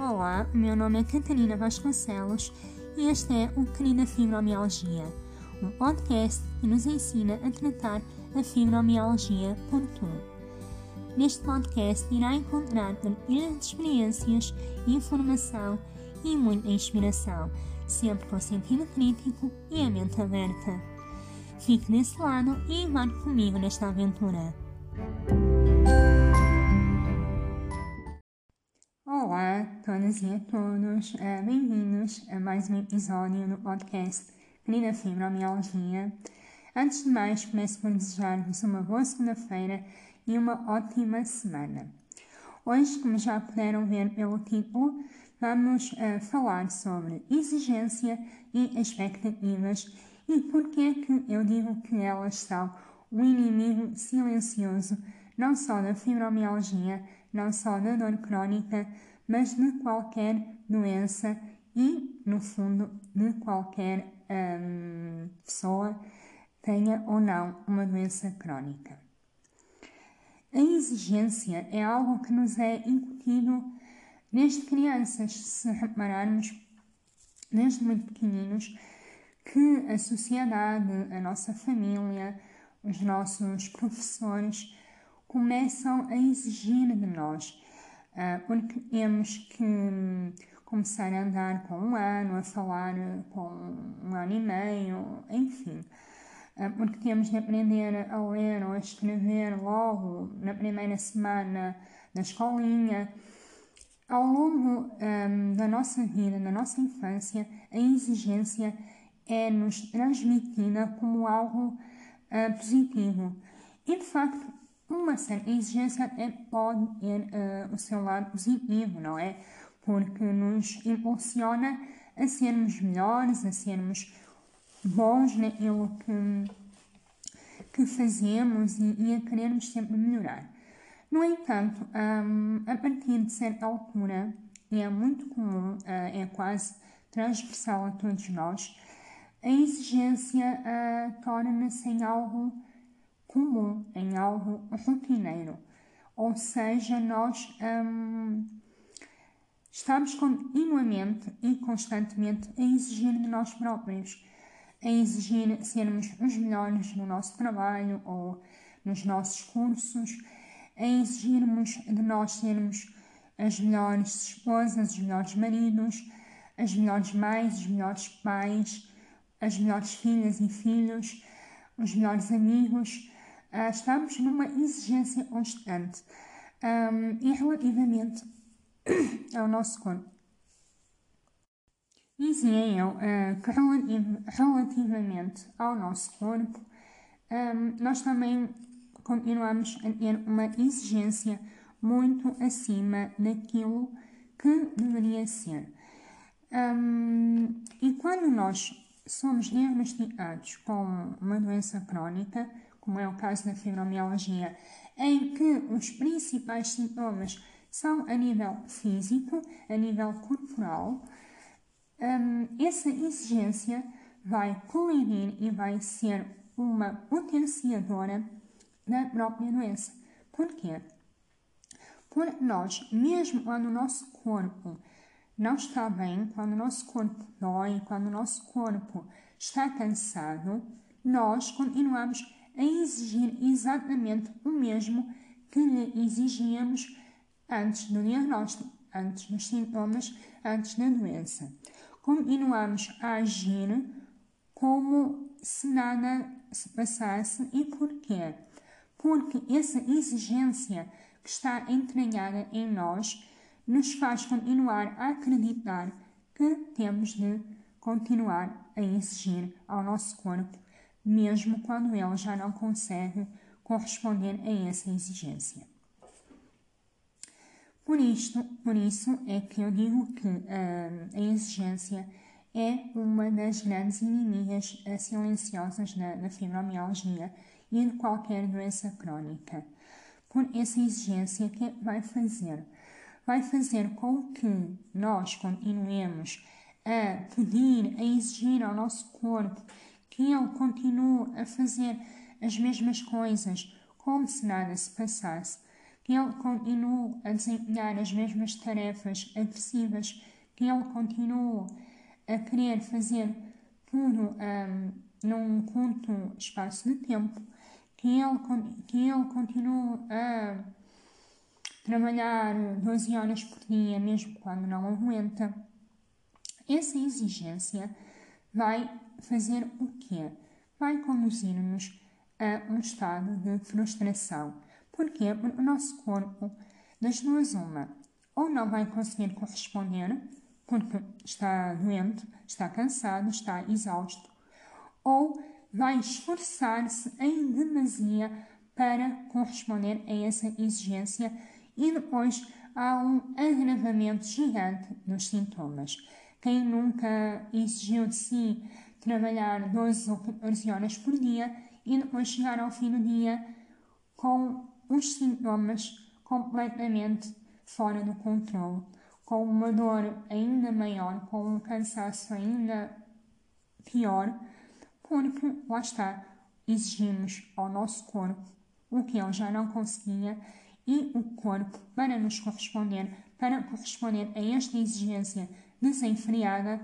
Olá, meu nome é Catarina Vasconcelos e este é o Querida Fibromialgia, um podcast que nos ensina a tratar a fibromialgia por tu. Neste podcast irá encontrar experiências, informação e muita inspiração, sempre com sentido crítico e a mente aberta. Fique desse lado e embarque comigo nesta aventura. Todas e a todos, eh, bem-vindos a mais um episódio do podcast Querida Fibromialgia. Antes de mais, começo por desejar-vos uma boa segunda-feira e uma ótima semana. Hoje, como já puderam ver pelo título, vamos uh, falar sobre exigência e expectativas e porquê é que eu digo que elas são o inimigo silencioso não só da fibromialgia, não só da dor crónica, mas de qualquer doença e, no fundo, de qualquer hum, pessoa tenha ou não uma doença crónica. A exigência é algo que nos é incutido desde crianças, se repararmos, desde muito pequeninos, que a sociedade, a nossa família, os nossos professores começam a exigir de nós, porque temos que começar a andar com um ano, a falar com um ano e meio, enfim, uh, porque temos de aprender a ler ou a escrever logo na primeira semana da escolinha. Ao longo um, da nossa vida, da nossa infância, a exigência é-nos transmitida como algo uh, positivo. E, de facto, uma certa exigência até pode ter uh, o seu lado positivo, não é? Porque nos impulsiona a sermos melhores, a sermos bons naquilo que, que fazemos e, e a querermos sempre melhorar. No entanto, um, a partir de certa altura, é muito comum, uh, é quase transversal a todos nós, a exigência uh, torna-se em algo comum, em algo rotineiro. Ou seja, nós hum, estamos continuamente e constantemente a exigir de nós próprios, a exigir sermos os melhores no nosso trabalho ou nos nossos cursos, a exigirmos de nós sermos as melhores esposas, os melhores maridos, as melhores mães, os melhores pais, as melhores filhas e filhos, os melhores amigos, Uh, estamos numa exigência constante um, e relativamente ao nosso corpo. Dizia eu uh, que relativamente ao nosso corpo, um, nós também continuamos a ter uma exigência muito acima daquilo que deveria ser. Um, e quando nós somos diagnosticados com uma doença crónica, como é o caso da fibromialgia, em que os principais sintomas são a nível físico, a nível corporal, um, essa exigência vai colidir e vai ser uma potenciadora da própria doença. Porquê? Porque nós, mesmo quando o nosso corpo não está bem, quando o nosso corpo dói, quando o nosso corpo está cansado, nós continuamos a exigir exatamente o mesmo que lhe exigíamos antes do diagnóstico, antes dos sintomas, antes da doença. Continuamos a agir como se nada se passasse e porquê? Porque essa exigência que está entranhada em nós nos faz continuar a acreditar que temos de continuar a exigir ao nosso corpo mesmo quando ele já não consegue corresponder a essa exigência. Por, isto, por isso é que eu digo que uh, a exigência é uma das grandes inimigas silenciosas da, da fibromialgia e de qualquer doença crónica. Por essa exigência, o que é vai fazer? Vai fazer com que nós continuemos a pedir, a exigir ao nosso corpo que ele continue a fazer as mesmas coisas como se nada se passasse, que ele continue a desempenhar as mesmas tarefas agressivas, que ele continue a querer fazer tudo um, num curto espaço de tempo, que ele, que ele continue a trabalhar 12 horas por dia, mesmo quando não aguenta. Essa exigência vai fazer o quê? Vai conduzir-nos a um estado de frustração. Porque o nosso corpo, das duas uma, ou não vai conseguir corresponder, porque está doente, está cansado, está exausto, ou vai esforçar-se em demasia para corresponder a essa exigência e depois há um agravamento gigante dos sintomas. Quem nunca exigiu de si trabalhar 12 ou 14 horas por dia e depois chegar ao fim do dia com os sintomas completamente fora do controle, com uma dor ainda maior, com um cansaço ainda pior, porque lá está, exigimos ao nosso corpo o que ele já não conseguia e o corpo, para nos corresponder, para corresponder a esta exigência desenfreada,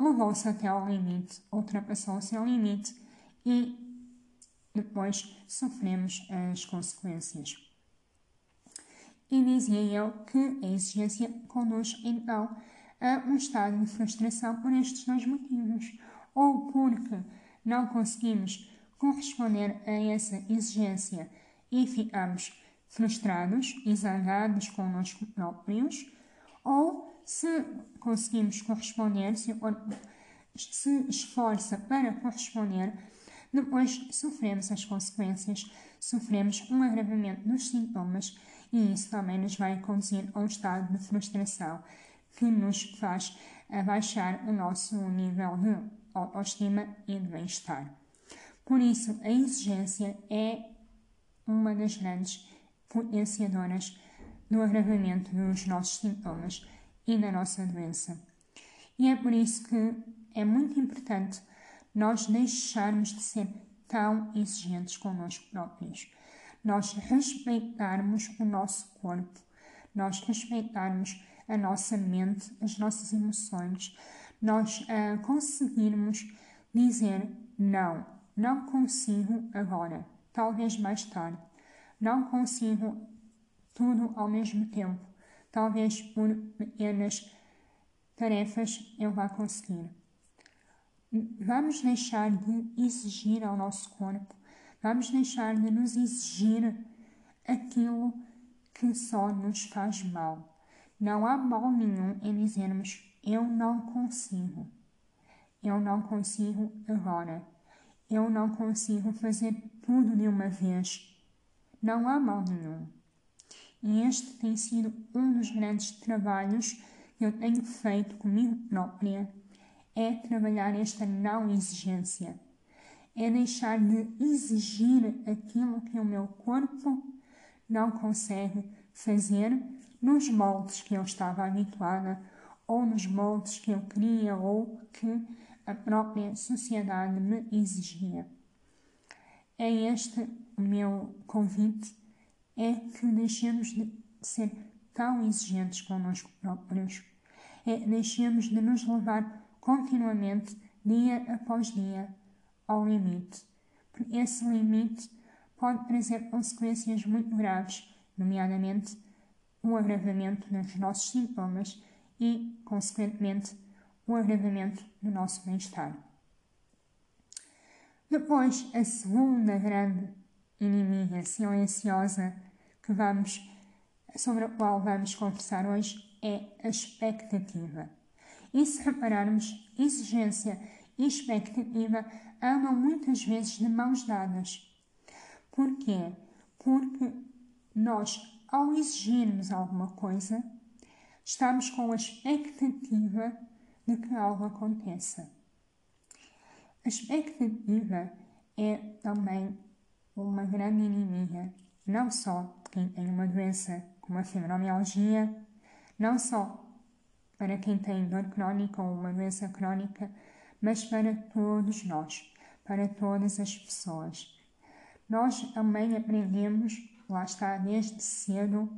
levou-se até ao limite, ultrapassou o seu limite e depois sofremos as consequências. E dizia eu que a exigência conduz então a um estado de frustração por estes dois motivos, ou porque não conseguimos corresponder a essa exigência e ficamos frustrados e zangados connosco próprios, ou se conseguimos corresponder, se o corpo se esforça para corresponder, depois sofremos as consequências, sofremos um agravamento dos sintomas e isso também nos vai conduzir a um estado de frustração que nos faz abaixar o nosso nível de autoestima e de bem-estar. Por isso, a exigência é uma das grandes potenciadoras do agravamento dos nossos sintomas e da nossa doença. E é por isso que é muito importante nós deixarmos de ser tão exigentes connosco próprios. Nós respeitarmos o nosso corpo, nós respeitarmos a nossa mente, as nossas emoções, nós uh, conseguirmos dizer não, não consigo agora, talvez mais tarde não consigo tudo ao mesmo tempo. Talvez por pequenas tarefas eu vá conseguir. Vamos deixar de exigir ao nosso corpo, vamos deixar de nos exigir aquilo que só nos faz mal. Não há mal nenhum em dizermos eu não consigo. Eu não consigo agora. Eu não consigo fazer tudo de uma vez não há mal nenhum. E este tem sido um dos grandes trabalhos que eu tenho feito comigo própria, é trabalhar esta não exigência. É deixar de exigir aquilo que o meu corpo não consegue fazer nos moldes que eu estava habituada ou nos moldes que eu queria ou que a própria sociedade me exigia. É este o meu convite é que deixemos de ser tão exigentes connosco próprios, é deixemos de nos levar continuamente, dia após dia, ao limite, porque esse limite pode trazer consequências muito graves, nomeadamente o agravamento dos nossos sintomas e, consequentemente, o agravamento do nosso bem-estar. Depois, a segunda grande inimiga silenciosa que vamos, sobre a qual vamos conversar hoje é a expectativa. E se repararmos, exigência e expectativa andam muitas vezes de mãos dadas. Porquê? Porque nós, ao exigirmos alguma coisa, estamos com a expectativa de que algo aconteça. A expectativa é também uma grande inimiga, não só quem tem uma doença como a fibromialgia, não só para quem tem dor crónica ou uma doença crónica, mas para todos nós, para todas as pessoas. Nós também aprendemos lá está, desde cedo,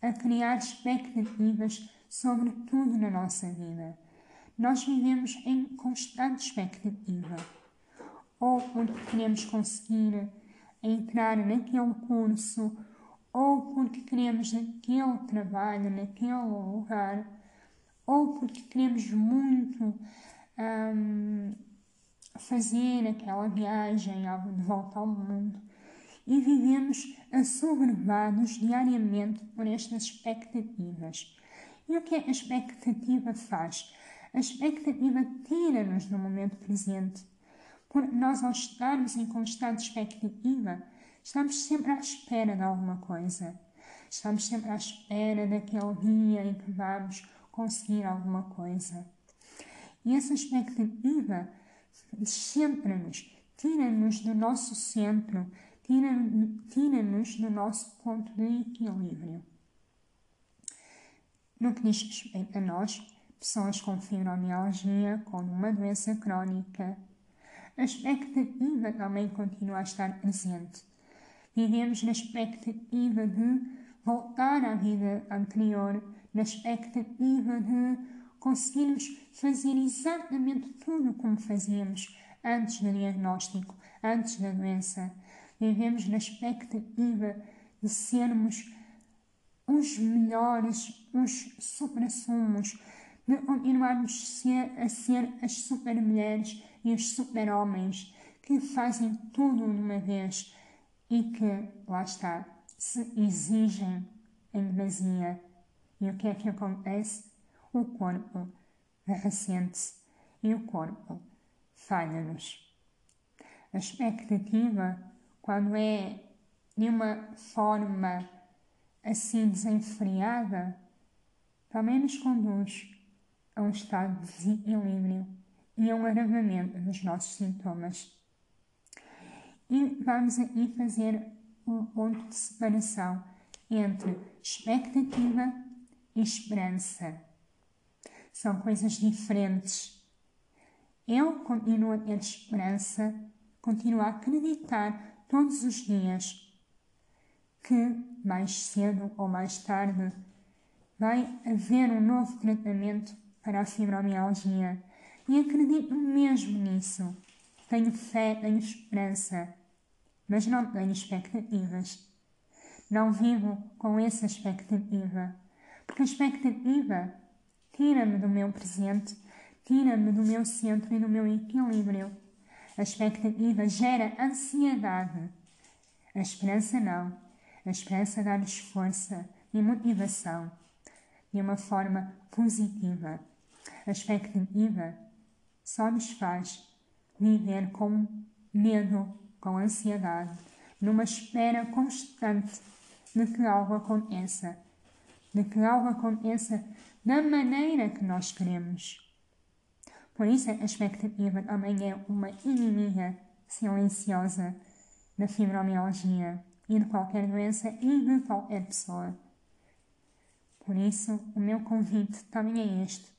a criar expectativas sobre tudo na nossa vida. Nós vivemos em constante expectativa. Ou porque queremos conseguir entrar naquele curso, ou porque queremos aquele trabalho naquele lugar, ou porque queremos muito um, fazer aquela viagem de volta ao mundo e vivemos assoberbados diariamente por estas expectativas. E o que a expectativa faz? A expectativa tira-nos do momento presente. Por nós, ao estarmos em constante expectativa, estamos sempre à espera de alguma coisa. Estamos sempre à espera daquele dia em que vamos conseguir alguma coisa. E essa expectativa sempre-nos, tira-nos do nosso centro, tira-nos do nosso ponto de equilíbrio. No que diz respeito a nós, pessoas com fibromialgia, com uma doença crónica, a expectativa também continua a estar presente. Vivemos na expectativa de voltar à vida anterior, na expectativa de conseguirmos fazer exatamente tudo como fazíamos antes do diagnóstico, antes da doença. Vivemos na expectativa de sermos os melhores, os supra-sumos, de continuarmos a ser as super-mulheres e os super-homens que fazem tudo de uma vez e que, lá está, se exigem em demasia. E o que é que acontece? o corpo ressente-se e o corpo falha-nos. A expectativa, quando é de uma forma assim desenfreada, também nos conduz a um estado de desequilíbrio e um agravamento dos nossos sintomas. E vamos aqui fazer um ponto de separação entre expectativa e esperança. São coisas diferentes. Eu continuo a ter esperança, continuo a acreditar todos os dias que mais cedo ou mais tarde vai haver um novo tratamento para a fibromialgia e acredito mesmo nisso. Tenho fé, tenho esperança, mas não tenho expectativas. Não vivo com essa expectativa, porque a expectativa Tira-me do meu presente, tira-me do meu centro e do meu equilíbrio. A expectativa gera ansiedade. A esperança não. A esperança dá-nos força e motivação de uma forma positiva. A expectativa só nos faz viver com medo, com ansiedade, numa espera constante de que algo aconteça, de que algo aconteça da maneira que nós queremos. Por isso, a expectativa também é uma inimiga silenciosa da fibromialgia e de qualquer doença e de qualquer pessoa. Por isso, o meu convite também é este: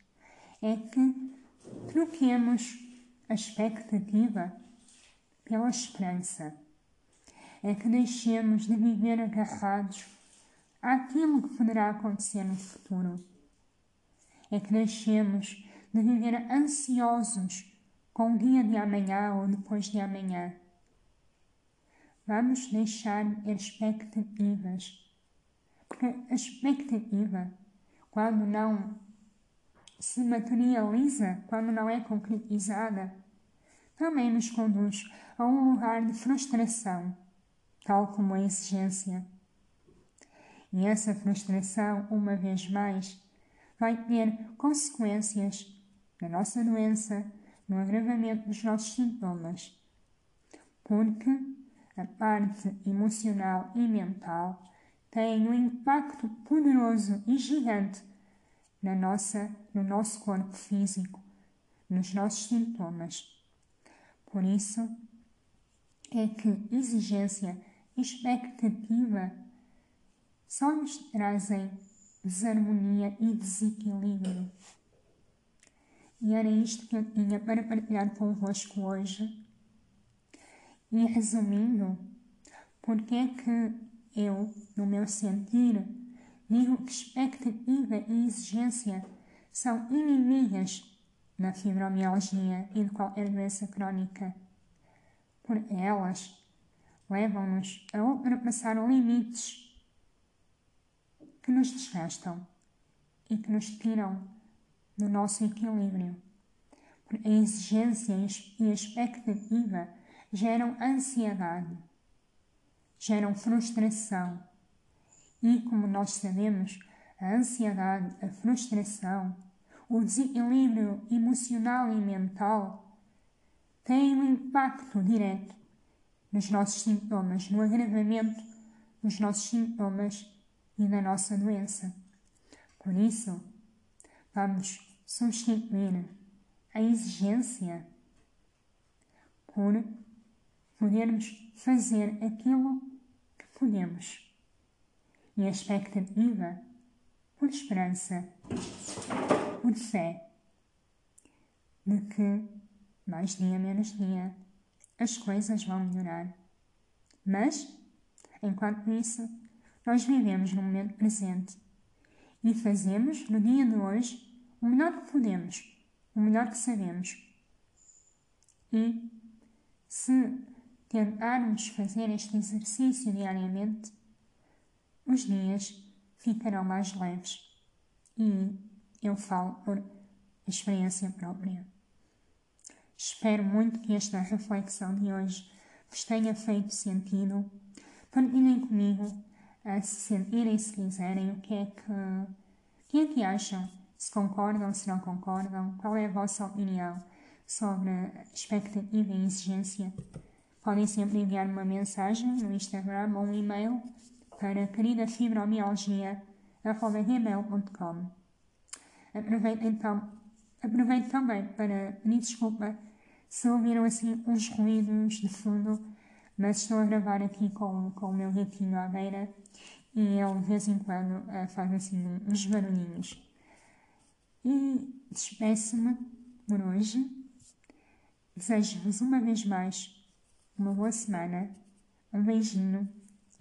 é que troquemos a expectativa pela esperança. É que deixemos de viver agarrados àquilo que poderá acontecer no futuro é que deixemos de viver ansiosos com o dia de amanhã ou depois de amanhã. Vamos deixar expectativas, porque a expectativa, quando não se materializa, quando não é concretizada, também nos conduz a um lugar de frustração, tal como a exigência. E essa frustração, uma vez mais, vai ter consequências na nossa doença, no agravamento dos nossos sintomas, porque a parte emocional e mental tem um impacto poderoso e gigante na nossa, no nosso corpo físico, nos nossos sintomas. Por isso é que exigência e expectativa só nos trazem desarmonia e desequilíbrio. E era isto que eu tinha para partilhar convosco hoje. E resumindo, porque é que eu, no meu sentir, que expectativa e exigência são inimigas na fibromialgia e de qualquer doença crónica. Por elas, levam-nos a ultrapassar limites que nos desgastam e que nos tiram do nosso equilíbrio. Por a exigência e a expectativa geram ansiedade, geram frustração. E, como nós sabemos, a ansiedade, a frustração, o desequilíbrio emocional e mental têm um impacto direto nos nossos sintomas, no agravamento dos nossos sintomas e da nossa doença. Por isso, vamos substituir a exigência por podermos fazer aquilo que podemos e expectativa por esperança, por fé de que mais dia menos dia as coisas vão melhorar. Mas, enquanto isso, nós vivemos no momento presente e fazemos no dia de hoje o melhor que podemos, o melhor que sabemos. E se tentarmos fazer este exercício diariamente, os dias ficarão mais leves. E eu falo por experiência própria. Espero muito que esta reflexão de hoje vos tenha feito sentido. Partilhem comigo a se sentirem, se quiserem, o que é que, que, é que acham, se concordam, se não concordam, qual é a vossa opinião sobre expectativa e exigência. Podem sempre enviar uma mensagem no Instagram ou um e-mail para queridafibromialgia.com. Aproveito então, também para pedir desculpa se ouviram assim uns ruídos de fundo, mas estou a gravar aqui com, com o meu gatinho à beira e ele de vez em quando faz assim uns barulhinhos. E despeço-me por hoje. Desejo-vos uma vez mais uma boa semana, um beijinho